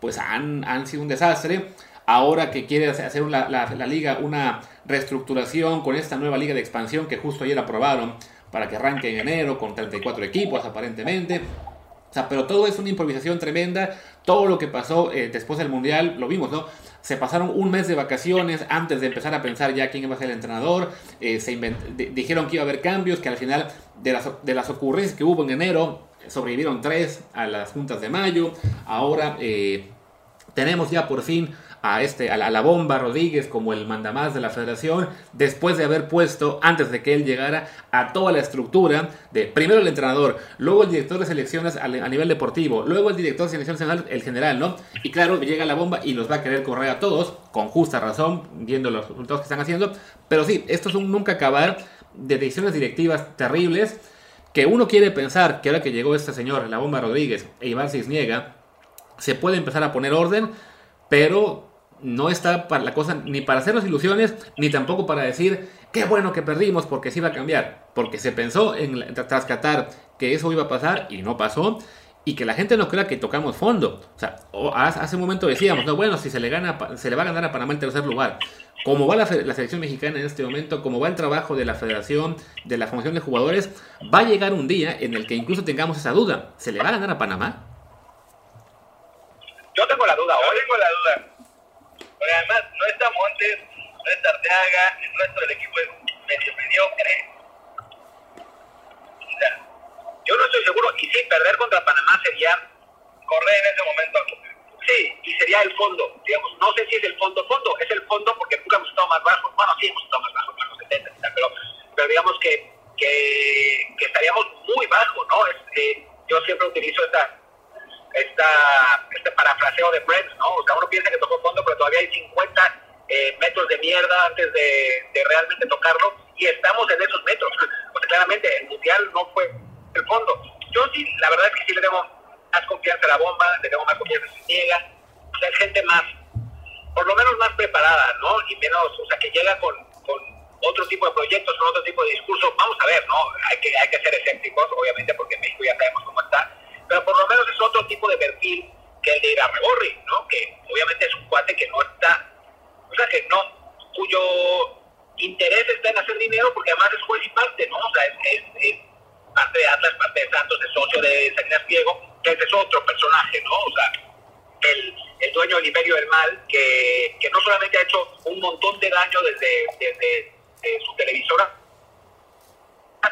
pues han, han sido un desastre. Ahora que quiere hacer la, la liga una reestructuración con esta nueva liga de expansión que justo ayer aprobaron para que arranque en enero con 34 equipos aparentemente. O sea, pero todo es una improvisación tremenda. Todo lo que pasó eh, después del Mundial, lo vimos, ¿no? Se pasaron un mes de vacaciones antes de empezar a pensar ya quién iba a ser el entrenador. Eh, dijeron que iba a haber cambios, que al final de las, de las ocurrencias que hubo en enero, sobrevivieron tres a las juntas de mayo. Ahora eh, tenemos ya por fin a, este, a, la, bomba Rodríguez como el mandamás de la federación, después de haber puesto, antes de que él llegara, a toda la estructura de primero el entrenador, luego el director de selecciones a, nivel deportivo, luego el director de selecciones nacional, el general, ¿no? Y claro, llega la bomba y los va a querer correr a todos, con justa razón, viendo los resultados que están haciendo. Pero sí, esto es un nunca acabar de decisiones directivas terribles que uno quiere pensar que ahora que llegó este señor, la bomba Rodríguez e Iván Cisniega, se puede empezar a poner orden, pero no está para la cosa ni para hacer las ilusiones, ni tampoco para decir qué bueno que perdimos porque sí iba a cambiar. Porque se pensó en tras Qatar que eso iba a pasar y no pasó. Y que la gente no crea que tocamos fondo. O sea, hace un momento decíamos, no, bueno, si se le, gana, se le va a ganar a Panamá el tercer lugar. Como va la, la, selección mexicana en este momento, como va el trabajo de la federación, de la formación de jugadores, va a llegar un día en el que incluso tengamos esa duda. ¿Se le va a ganar a Panamá? Yo tengo la duda, hoy tengo la duda. Porque además no está Montes, no está Arteaga, el resto del equipo es medio mediocre. O sea, yo no estoy seguro, y sí, perder contra Panamá sería correr en ese momento. Sí, y sería el fondo, digamos, no sé si es el fondo, fondo, es el fondo porque nunca hemos estado más bajos, bueno, sí hemos estado más bajos, los 70, pero, pero digamos que, que, que estaríamos muy bajos, ¿no? Es, eh, yo siempre utilizo esta esta, este parafraseo de Friends, ¿no? O sea, uno piensa que tocó fondo, pero todavía hay 50 eh, metros de mierda antes de, realmente tocarlo y estamos en esos metros. [laughs] Porque claramente el Mundial no fue el fondo. Yo sí, la verdad es que sí le tengo más confianza a la bomba, le tengo más confianza a Niega, o sea, gente más, por lo menos más preparada, ¿no? Y menos, o sea, que llega con, otro tipo de proyectos, con otro tipo de discurso. Vamos a ver, ¿no? Hay que, hay que ser escépticos, obviamente, porque México ya sabemos cómo está pero por lo menos es otro tipo de perfil que el de Irarregorri, ¿no? Que obviamente es un cuate que no está, o sea, que no, cuyo interés está en hacer dinero porque además es juez y parte, ¿no? O sea, es, parte de Atlas, parte de Santos, es socio de Salinas que ese es otro personaje, ¿no? O sea, el, el dueño del imperio del mal, que, que, no solamente ha hecho un montón de daño desde, desde, desde su televisora,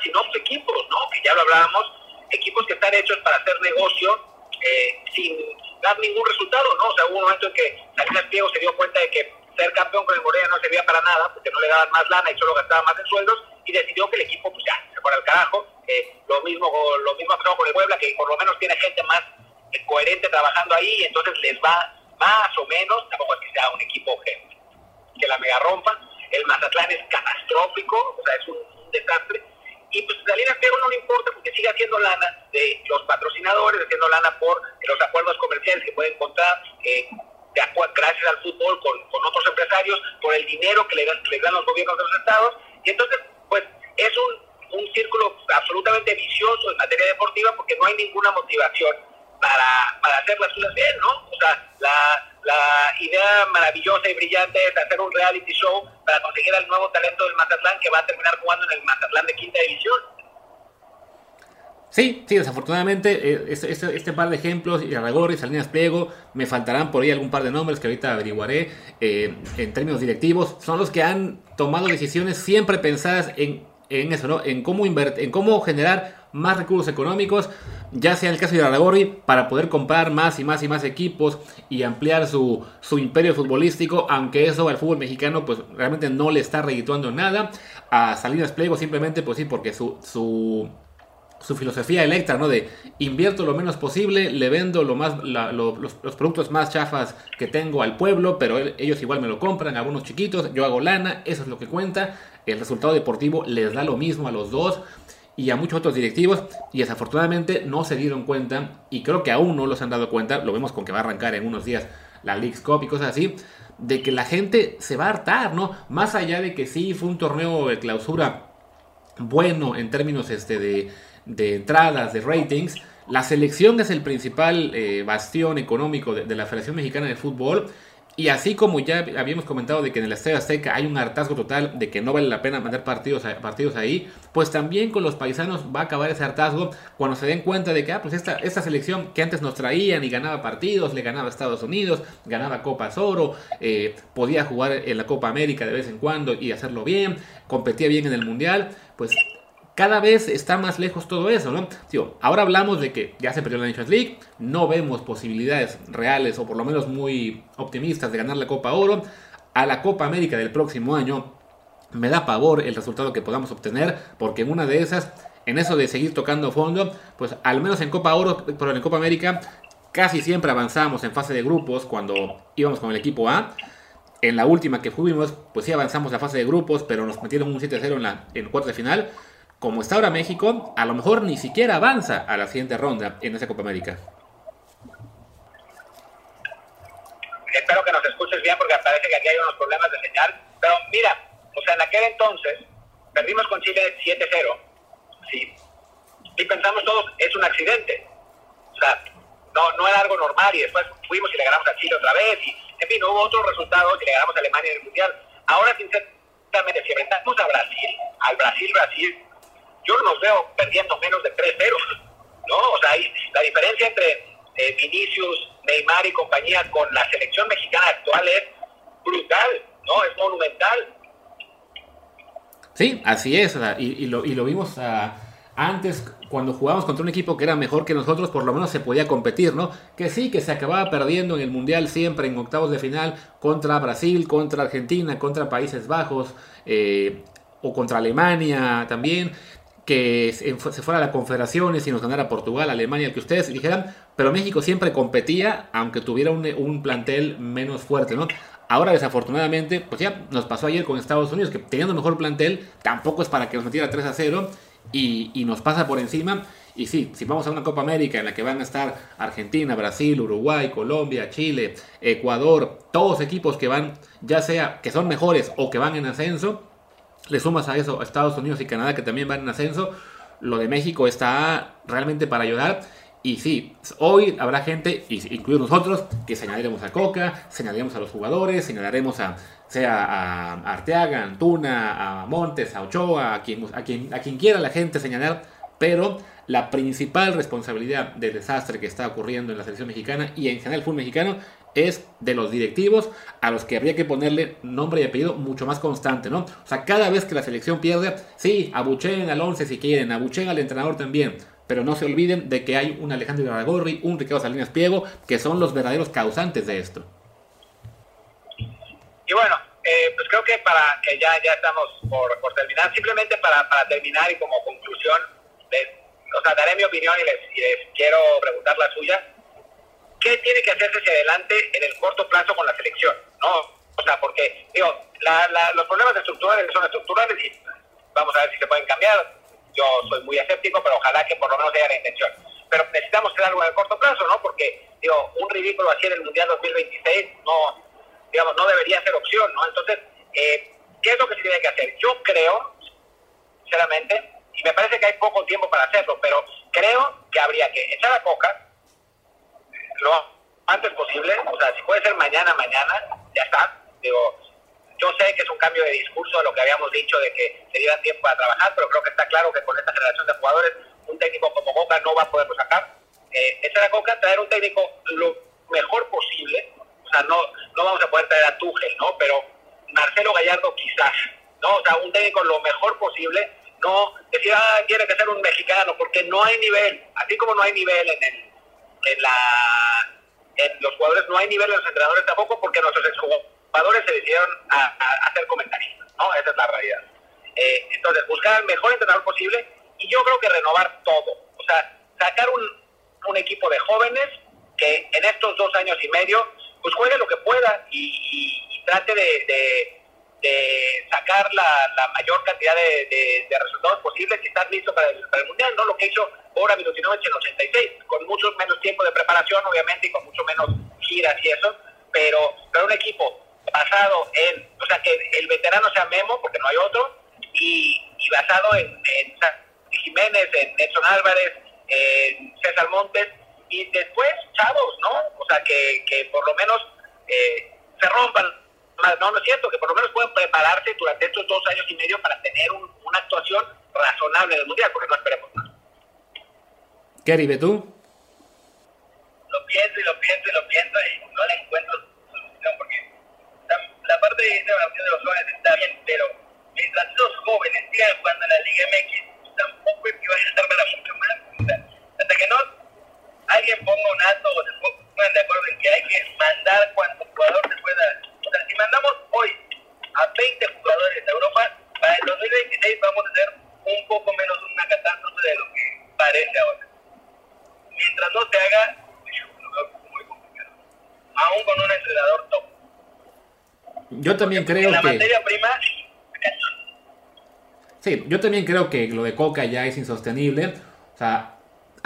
sino sus equipos, ¿no? Que ya lo hablábamos, equipos que están hechos para hacer negocio eh, sin dar ningún resultado, ¿no? O sea, hubo un momento en que Salinas Piego se dio cuenta de que ser campeón con el Morelia no servía para nada, porque no le daban más lana y solo gastaba más en sueldos, y decidió que el equipo, pues ya, se fuera al carajo. Eh, lo mismo lo mismo ha con el Puebla, que por lo menos tiene gente más eh, coherente trabajando ahí, y entonces les va más o menos, tampoco es que sea un equipo que, la mega rompa. El Mazatlán es catastrófico, o sea, es un desastre y pues Salinas Pliego no le importa porque sigue haciendo lana de los patrocinadores, haciendo lana por los acuerdos comerciales que puede encontrar eh, gracias al fútbol con, con, otros empresarios, por el dinero que le, dan, le dan los gobiernos de los estados. Y entonces, pues es un, un círculo absolutamente vicioso en materia deportiva porque no hay ninguna motivación para, para hacer las cosas bien, ¿no? O sea, la, la idea maravillosa y brillante es hacer un reality show para conseguir al nuevo talento del Mazatlán que va a terminar jugando en el Mazatlán de quinta división. Sí, sí, desafortunadamente eh, este, este, este, par de ejemplos, y Salinas Pliego, me faltarán por ahí algún par de nombres que ahorita averiguaré eh, en términos directivos, son los que han tomado decisiones siempre pensadas en, en eso, ¿no? En cómo, en cómo generar más recursos económicos, ya sea el caso de Aragorri, para poder comprar más y más y más equipos y ampliar su, su imperio futbolístico, aunque eso al fútbol mexicano pues realmente no le está redituando nada. A Salinas Pliego simplemente pues sí, porque su, su, su filosofía electa, ¿no? De invierto lo menos posible, le vendo lo más, los, productos más chafas que tengo al pueblo, pero ellos igual me lo compran, algunos chiquitos, yo hago lana, eso es lo que cuenta. El resultado deportivo les da lo mismo a los dos y a muchos otros directivos y desafortunadamente no se dieron cuenta y creo que aún no los han dado cuenta, lo vemos con que va a arrancar en unos días la League's Cup y cosas así, de que la gente se va a hartar, ¿no? Más allá de que sí fue un torneo de clausura bueno en términos este, de, de entradas, de ratings, la selección es el principal eh, bastión económico de, de, la Federación Mexicana de Fútbol y así como ya habíamos comentado de que en el Estadio Azteca hay un hartazgo total de que no vale la pena mandar partidos, partidos ahí, pues también con los paisanos va a acabar ese hartazgo cuando se den cuenta de que, ah, pues esta, esta selección que antes nos traían y ganaba partidos, le ganaba a Estados Unidos, ganaba Copas Oro, eh, podía jugar en la Copa América de vez en cuando y hacerlo bien, competía bien en el Mundial, pues cada vez está más lejos todo eso, ¿no? ahora hablamos de que ya se perdió la Nations League, no vemos posibilidades reales o por lo menos muy optimistas de ganar la Copa Oro. A la Copa América del próximo año me da pavor el resultado que podamos obtener, porque en una de esas, en eso de seguir tocando fondo, pues al menos en Copa Oro, pero en Copa América, casi siempre avanzamos en fase de grupos cuando íbamos con el equipo A. En la última que fuimos, pues sí avanzamos la fase de grupos, pero nos metieron un 7-0 en la en cuarto de final como está ahora México, a lo mejor ni siquiera avanza a la siguiente ronda en esa Copa América. Espero que nos escuches bien porque parece que aquí hay unos problemas de señal. Pero mira, o sea, en aquel entonces perdimos con Chile 7-0. Sí. Y pensamos todos, es un accidente. O sea, no, no era algo normal y después fuimos y le ganamos a Chile otra vez. Y, en fin, hubo otros resultados y le ganamos a Alemania en el Mundial. Ahora, sinceramente, si enfrentamos a Brasil, al Brasil-Brasil, yo no los veo perdiendo menos de 3-0, ¿no? O sea, la diferencia entre eh, Vinicius, Neymar y compañía con la selección mexicana actual es brutal, ¿no? Es monumental. Sí, así es, y, lo, vimos ah, antes cuando jugábamos contra un equipo que era mejor que nosotros, por lo menos se podía competir, ¿no? Que sí, que se acababa perdiendo en el Mundial siempre en octavos de final contra Brasil, contra Argentina, contra Países Bajos, eh, o contra Alemania también que se fuera a las confederaciones y nos ganara Portugal, Alemania, el que ustedes dijeran, pero México siempre competía, aunque tuviera un, plantel menos fuerte, ¿no? Ahora, desafortunadamente, pues ya nos pasó ayer con Estados Unidos, que teniendo mejor plantel, tampoco es para que nos metiera 3 a 0 y, y nos pasa por encima. Y sí, si vamos a una Copa América en la que van a estar Argentina, Brasil, Uruguay, Colombia, Chile, Ecuador, todos equipos que van, ya sea que son mejores o que van en ascenso, le sumas a eso a Estados Unidos y Canadá que también van en ascenso, lo de México está realmente para ayudar. Y sí, hoy habrá gente, incluidos nosotros, que señalaremos a Coca, señalaremos a los jugadores, señalaremos a, sea a Arteaga, a Antuna, a Montes, a Ochoa, a quien, a quien, a quien quiera la gente señalar, pero la principal responsabilidad del desastre que está ocurriendo en la selección mexicana y en general el fútbol mexicano es de los directivos a los que habría que ponerle nombre y apellido mucho más constante, ¿no? O sea, cada vez que la selección pierde, sí, abucheen al 11 si quieren, abucheen al entrenador también, pero no se olviden de que hay un Alejandro Iraragorri, un Ricardo Salinas Piego, que son los verdaderos causantes de esto. Y bueno, eh, pues creo que para que ya, ya estamos por, por terminar, simplemente para, para, terminar y como conclusión, les, o sea, daré mi opinión y les, y les quiero preguntar la suya ¿qué tiene que hacerse hacia adelante en el corto plazo con la selección? ¿no? O sea, porque, digo, los problemas estructurales son estructurales y vamos a ver si se pueden cambiar. Yo soy muy escéptico, pero ojalá que por lo menos haya la intención. Pero necesitamos hacer algo en el corto plazo, ¿no? Porque, digo, un ridículo así en el Mundial 2026 no, digamos, no debería ser opción, ¿no? Entonces, eh, ¿qué es lo que se tiene que hacer? Yo creo, sinceramente, y me parece que hay poco tiempo para hacerlo, pero creo que habría que echar a Coca, lo antes posible, o sea, si puede ser mañana, mañana, ya está. Digo, yo sé que es un cambio de discurso de lo que habíamos dicho de que se dieran tiempo a trabajar, pero creo que está claro que con esta generación de jugadores, un técnico como Coca no va a poderlo sacar. Eh, esta era Coca, traer un técnico lo mejor posible, o sea, no, no vamos a poder traer a Tuchel, ¿no? Pero Marcelo Gallardo quizás, ¿no? O sea, un técnico lo mejor posible, no decir, ah, tiene que ser un mexicano, porque no hay nivel, así como no hay nivel en el en, la, en los jugadores no hay nivel en los entrenadores tampoco porque nuestros exjugadores se decidieron a, hacer comentaristas, ¿no? Esa es la realidad. Eh, entonces, buscar el mejor entrenador posible y yo creo que renovar todo. O sea, sacar un, un equipo de jóvenes que en estos dos años y medio pues juegue lo que pueda y, trate de sacar la, la mayor cantidad de, de, resultados posibles y estar listo para el, para el Mundial, ¿no? Lo que hizo Bora Milutinovic en 86, con mucho menos tiempo de preparación, obviamente, y con mucho menos giras y eso, pero, pero un equipo basado en, o sea, que el veterano sea Memo, porque no hay otro, y, y basado en, en Jiménez, en Nelson Álvarez, en César Montes, y después chavos, ¿no? O sea, que, que por lo menos eh, se rompan. No, no es cierto, que por lo menos puedan prepararse durante estos dos años y medio para tener un, una actuación razonable del Mundial, porque no esperemos más. Kerry, ¿ve tú? Lo pienso y lo pienso y lo pienso y no le encuentro solución, porque la, la parte de innovación de los jóvenes está bien, pero mientras los jóvenes sigan jugando en la Liga MX, tampoco es que vayan a estar para mucho más. hasta que no alguien ponga un alto o se pongan de acuerdo en que hay que mandar cuando jugador se pueda. O sea, si mandamos hoy a 20 jugadores de Europa, para el 2026 vamos a hacer un poco menos una catástrofe de lo que parece ahora. Mientras no se haga, lo veo muy complicado. Aún con un entrenador top. Yo también creo la que... materia prima... Sí, yo también creo que lo de Coca ya es insostenible. O sea,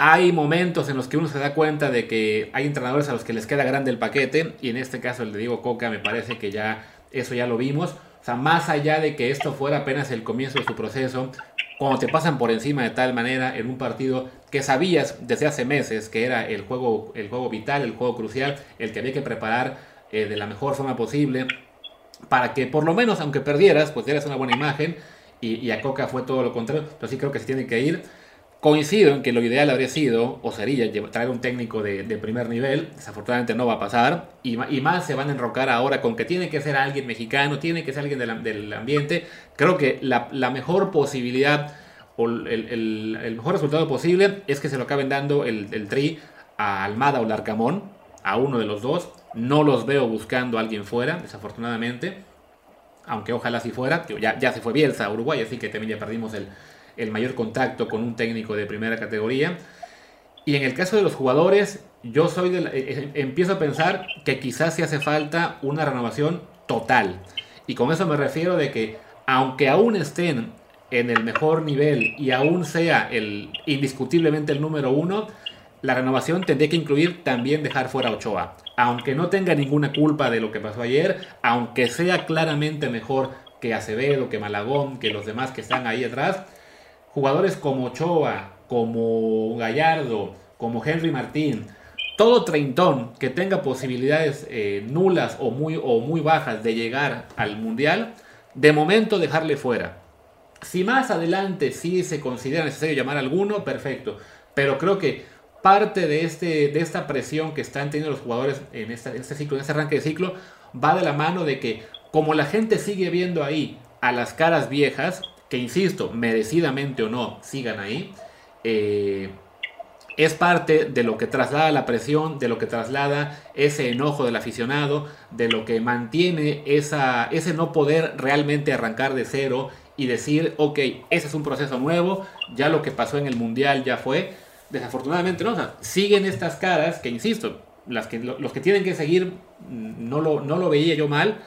hay momentos en los que uno se da cuenta de que hay entrenadores a los que les queda grande el paquete. Y en este caso el de Diego Coca me parece que ya eso ya lo vimos. O sea, más allá de que esto fuera apenas el comienzo de su proceso, cuando te pasan por encima de tal manera en un partido que sabías desde hace meses que era el juego, el juego vital, el juego crucial, el que había que preparar eh, de la mejor forma posible, para que por lo menos, aunque perdieras, pues dieras una buena imagen. Y, y a Coca fue todo lo contrario. Pero sí creo que se tiene que ir. Coincido en que lo ideal habría sido, o sería, traer un técnico de, primer nivel. Desafortunadamente no va a pasar. Y, y, más se van a enrocar ahora con que tiene que ser alguien mexicano, tiene que ser alguien del, ambiente. Creo que la, mejor posibilidad o el, mejor resultado posible es que se lo acaben dando el, el tri a Almada o Larcamón, a uno de los dos. No los veo buscando a alguien fuera, desafortunadamente. Aunque ojalá si fuera. Ya, ya se fue Bielsa a Uruguay, así que también ya perdimos el, el mayor contacto con un técnico de primera categoría. Y en el caso de los jugadores, yo soy de la, eh, empiezo a pensar que quizás se hace falta una renovación total. Y con eso me refiero de que aunque aún estén en el mejor nivel y aún sea el indiscutiblemente el número uno, la renovación tendría que incluir también dejar fuera a Ochoa. Aunque no tenga ninguna culpa de lo que pasó ayer, aunque sea claramente mejor que Acevedo, que Malagón, que los demás que están ahí atrás, jugadores como Ochoa, como Gallardo, como Henry Martín, todo treintón que tenga posibilidades eh, nulas o muy, o muy bajas de llegar al Mundial, de momento dejarle fuera. Si más adelante sí se considera necesario llamar a alguno, perfecto. Pero creo que parte de, este, de esta presión que están teniendo los jugadores en, esta, este ciclo, en este arranque de ciclo, va de la mano de que como la gente sigue viendo ahí a las caras viejas, que insisto, merecidamente o no, sigan ahí, eh, es parte de lo que traslada la presión, de lo que traslada ese enojo del aficionado, de lo que mantiene esa, ese no poder realmente arrancar de cero y decir, ok, ese es un proceso nuevo, ya lo que pasó en el Mundial ya fue. Desafortunadamente no, o sea, siguen estas caras que, insisto, las que, los que tienen que seguir, no lo, no lo veía yo mal,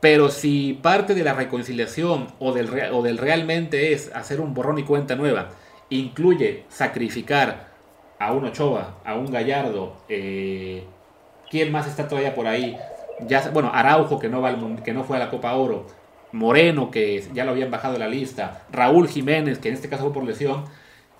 pero si parte de la reconciliación o del, o del realmente es hacer un borrón y cuenta nueva, incluye sacrificar a un Ochoa, a un Gallardo, eh, ¿quién más está todavía por ahí? Ya, bueno, Araujo que no, va al, que no fue a la Copa Oro, Moreno que ya lo habían bajado de la lista, Raúl Jiménez que en este caso fue por lesión,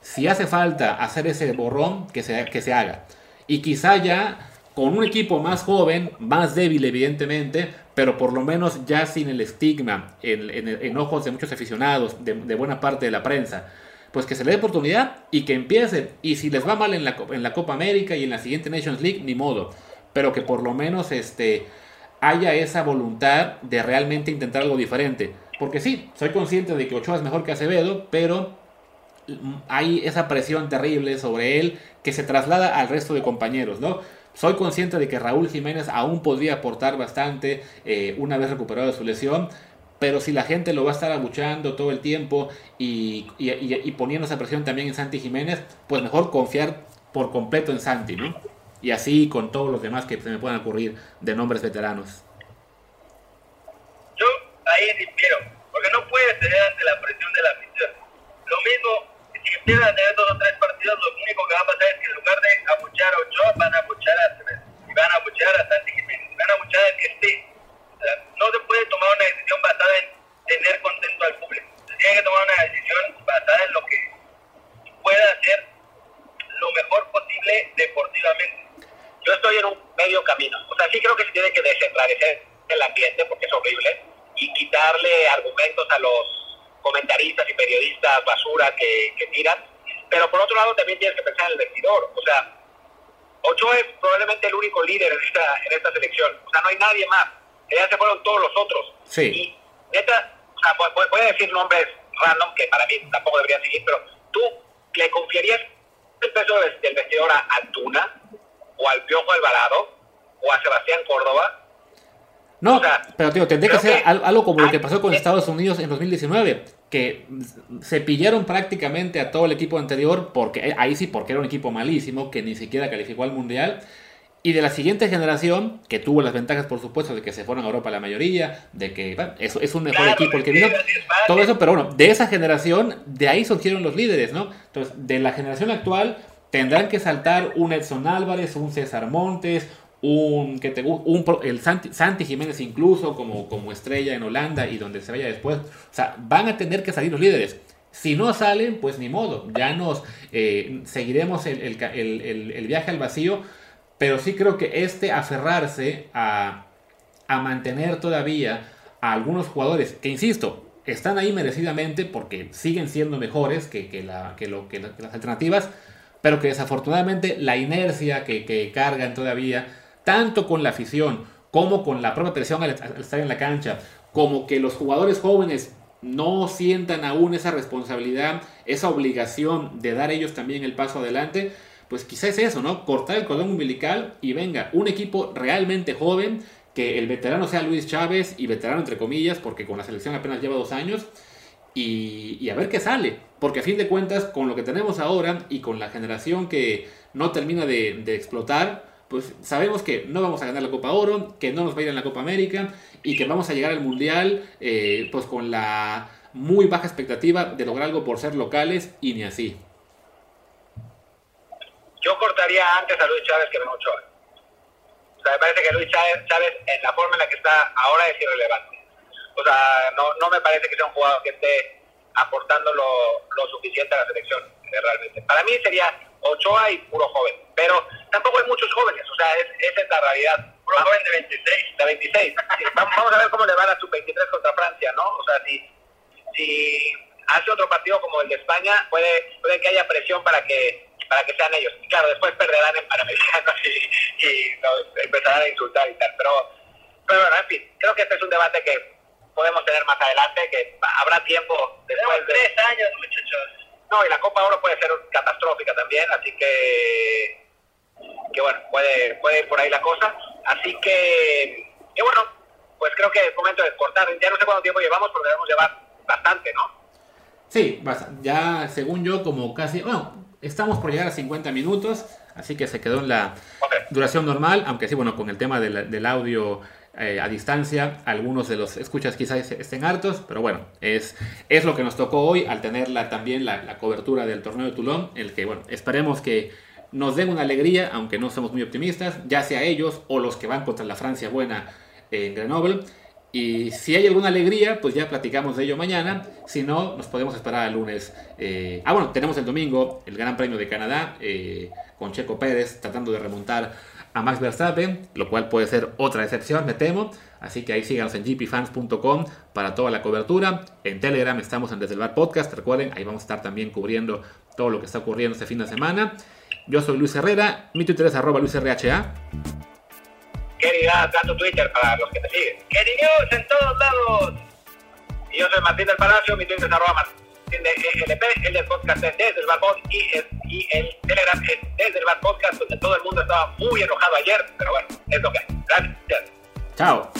si hace falta hacer ese borrón, que se, que se haga. Y quizá ya con un equipo más joven, más débil evidentemente, pero por lo menos ya sin el estigma en, en, ojos de muchos aficionados, de, de, buena parte de la prensa, pues que se le dé oportunidad y que empiece. Y si les va mal en la, en la Copa América y en la siguiente Nations League, ni modo. Pero que por lo menos este, haya esa voluntad de realmente intentar algo diferente. Porque sí, soy consciente de que Ochoa es mejor que Acevedo, pero hay esa presión terrible sobre él que se traslada al resto de compañeros, ¿no? Soy consciente de que Raúl Jiménez aún podría aportar bastante eh, una vez recuperado de su lesión, pero si la gente lo va a estar abuchando todo el tiempo y, y, poniendo esa presión también en Santi Jiménez, pues mejor confiar por completo en Santi, ¿no? Y así con todos los demás que se me puedan ocurrir de nombres veteranos. Yo ahí difiero, porque no puede ceder ante la presión de la afición. Lo mismo si empiezan a tener dos o tres partidos, lo único que va a pasar es que en lugar de abuchear a Ochoa, van a abuchear a Acevedo. Y van a abuchear a Santi Jiménez. Y van a abuchear estoy en un medio camino. O sea, sí creo que se tiene que desenrarecer el ambiente porque es horrible y quitarle argumentos a los comentaristas y periodistas basura Pero por otro lado también tienes que pensar en el vestidor. O sea, Ochoa es probablemente el único líder en esta, en esta selección. O sea, no hay nadie más. Ya se fueron todos los otros. Sí. Y neta, o sea, voy, a decir nombres random que para mí tampoco deberían seguir, pero tú le confiarías el peso del vestidor a Antuna o al Piojo Alvarado o a Sebastián Córdoba. No, pero tío, tendría que ser algo como lo que pasó con Estados Unidos en 2019, que se pillaron prácticamente a todo el equipo anterior, porque ahí sí, porque era un equipo malísimo, que ni siquiera calificó al Mundial, y de la siguiente generación, que tuvo las ventajas, por supuesto, de que se fueron a Europa la mayoría, de que eso es un mejor equipo el que vino, todo eso, pero bueno, de esa generación, de ahí surgieron los líderes, ¿no? Entonces, de la generación actual, tendrán que saltar un Edson Álvarez, un César Montes, un, que te, un, el Santi, Jiménez incluso como, como estrella en Holanda y donde se vaya después. O sea, van a tener que salir los líderes. Si no salen, pues ni modo, ya nos eh, seguiremos el, el, el viaje al vacío pero sí creo que este aferrarse a, mantener todavía a algunos jugadores que, insisto, están ahí merecidamente porque siguen siendo mejores que, la, lo, que, las alternativas, pero que desafortunadamente la inercia que, cargan todavía, tanto con la afición como con la propia presión al, estar en la cancha, como que los jugadores jóvenes no sientan aún esa responsabilidad, esa obligación de dar ellos también el paso adelante, pues quizás es eso, ¿no? Cortar el cordón umbilical y venga, un equipo realmente joven, que el veterano sea Luis Chávez y veterano entre comillas, porque con la selección apenas lleva dos años, y, a ver qué sale, porque a fin de cuentas, con lo que tenemos ahora y con la generación que no termina de, explotar, pues sabemos que no vamos a ganar la Copa Oro, que no nos va a ir en la Copa América y que vamos a llegar al Mundial eh, pues con la muy baja expectativa de lograr algo por ser locales y ni así yo cortaría antes a Luis Chávez que a Ochoa. O sea, me parece que Luis Chávez, en la forma en la que está ahora es irrelevante. O sea, no, no me parece que sea un jugador que esté aportando lo, lo suficiente a la selección, eh, realmente. Para mí sería Ochoa y puro joven, pero tampoco hay muchos jóvenes, o sea, esa es la realidad. Puro joven de 26. De 26. vamos, a ver cómo le van a su 23 contra Francia, ¿no? O sea, si, si hace otro partido como el de España, puede, puede que haya presión para que para que sean ellos. Claro, después perderán en Panamericanos [laughs] y, y nos empezarán a insultar y tal. Pero, pero bueno, en fin, creo que este es un debate que podemos tener más adelante, que habrá tiempo después de... tres años, muchachos. No, y la Copa Oro puede ser catastrófica también, así que, que bueno, puede, puede ir por ahí la cosa. Así que, que bueno, pues creo que es momento de cortar. Ya no sé cuánto tiempo llevamos, pero debemos llevar bastante, ¿no? Sí, ya según yo, como casi, bueno, Estamos por llegar a 50 minutos, así que se quedó en la duración normal, aunque sí, bueno, con el tema del, audio eh, a distancia, algunos de los escuchas quizás estén hartos, pero bueno, es, es lo que nos tocó hoy al tener también la, cobertura del torneo de Toulon, el que, bueno, esperemos que nos den una alegría, aunque no somos muy optimistas, ya sea ellos o los que van contra la Francia buena en Grenoble. Y si hay alguna alegría, pues ya platicamos de ello mañana. Si no, nos podemos esperar al lunes. Eh, ah, bueno, tenemos el domingo el Gran Premio de Canadá eh, con Checo Pérez tratando de remontar a Max Verstappen, lo cual puede ser otra excepción, me temo. Así que ahí síganos en gpfans.com para toda la cobertura. En Telegram estamos en Desde el Podcast, recuerden, ahí vamos a estar también cubriendo todo lo que está ocurriendo este fin de semana. Yo soy Luis Herrera, mi Twitter es arroba luisrha. Kerry da, tu Twitter para los que te siguen. News en todos lados. Y yo soy Martín del Palacio, mi Twitter es arroba Martín de ELP, el del podcast es desde el balcón y el, y el Telegram es desde el bar podcast, donde todo el mundo estaba muy enojado ayer, pero bueno, es lo que hay. Gracias. Chao.